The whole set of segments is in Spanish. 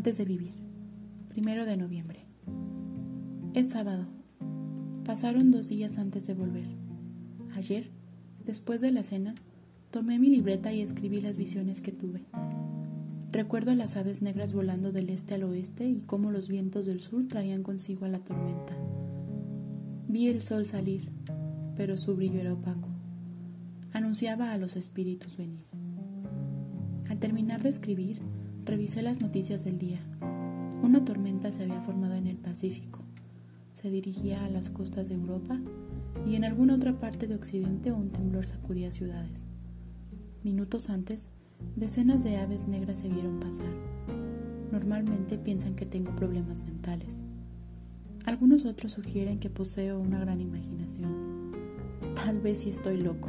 Antes de vivir. Primero de noviembre. Es sábado. Pasaron dos días antes de volver. Ayer, después de la cena, tomé mi libreta y escribí las visiones que tuve. Recuerdo las aves negras volando del este al oeste y cómo los vientos del sur traían consigo a la tormenta. Vi el sol salir, pero su brillo era opaco. Anunciaba a los espíritus venir. Al terminar de escribir, revisé las noticias del día. Una tormenta se había formado en el Pacífico. Se dirigía a las costas de Europa y en alguna otra parte de Occidente un temblor sacudía ciudades. Minutos antes, decenas de aves negras se vieron pasar. Normalmente piensan que tengo problemas mentales. Algunos otros sugieren que poseo una gran imaginación. Tal vez si estoy loco.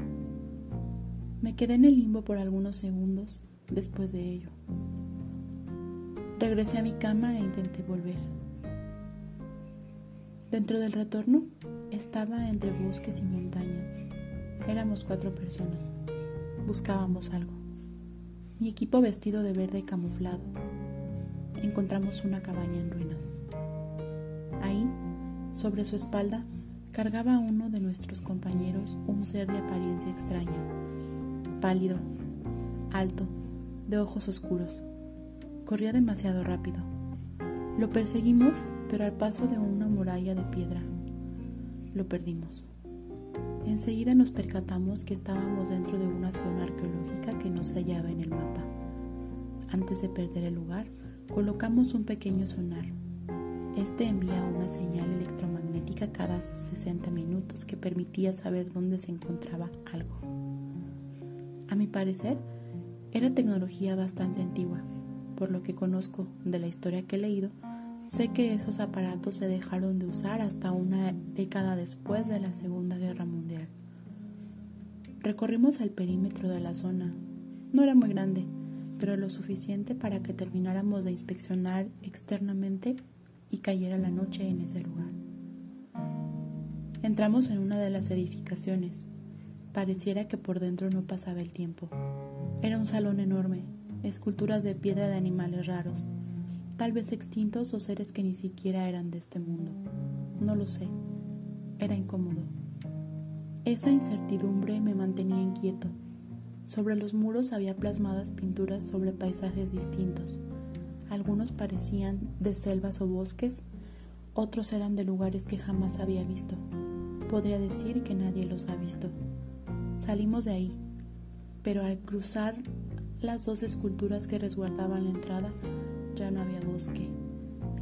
Me quedé en el limbo por algunos segundos después de ello. Regresé a mi cama e intenté volver. Dentro del retorno estaba entre bosques y montañas. Éramos cuatro personas. Buscábamos algo. Mi equipo vestido de verde camuflado. Encontramos una cabaña en ruinas. Ahí, sobre su espalda, cargaba uno de nuestros compañeros un ser de apariencia extraña, pálido, alto, de ojos oscuros. Corría demasiado rápido. Lo perseguimos, pero al paso de una muralla de piedra. Lo perdimos. Enseguida nos percatamos que estábamos dentro de una zona arqueológica que no se hallaba en el mapa. Antes de perder el lugar, colocamos un pequeño sonar. Este envía una señal electromagnética cada 60 minutos que permitía saber dónde se encontraba algo. A mi parecer, era tecnología bastante antigua. Por lo que conozco de la historia que he leído, sé que esos aparatos se dejaron de usar hasta una década después de la Segunda Guerra Mundial. Recorrimos el perímetro de la zona. No era muy grande, pero lo suficiente para que termináramos de inspeccionar externamente y cayera la noche en ese lugar. Entramos en una de las edificaciones. Pareciera que por dentro no pasaba el tiempo. Era un salón enorme, esculturas de piedra de animales raros, tal vez extintos o seres que ni siquiera eran de este mundo. No lo sé. Era incómodo. Esa incertidumbre me mantenía inquieto. Sobre los muros había plasmadas pinturas sobre paisajes distintos. Algunos parecían de selvas o bosques, otros eran de lugares que jamás había visto. Podría decir que nadie los ha visto. Salimos de ahí, pero al cruzar las dos esculturas que resguardaban la entrada ya no había bosque.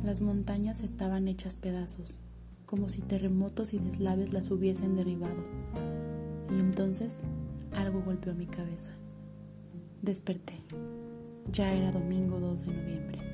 Las montañas estaban hechas pedazos, como si terremotos y deslaves las hubiesen derribado. Y entonces algo golpeó mi cabeza. Desperté. Ya era domingo 2 de noviembre.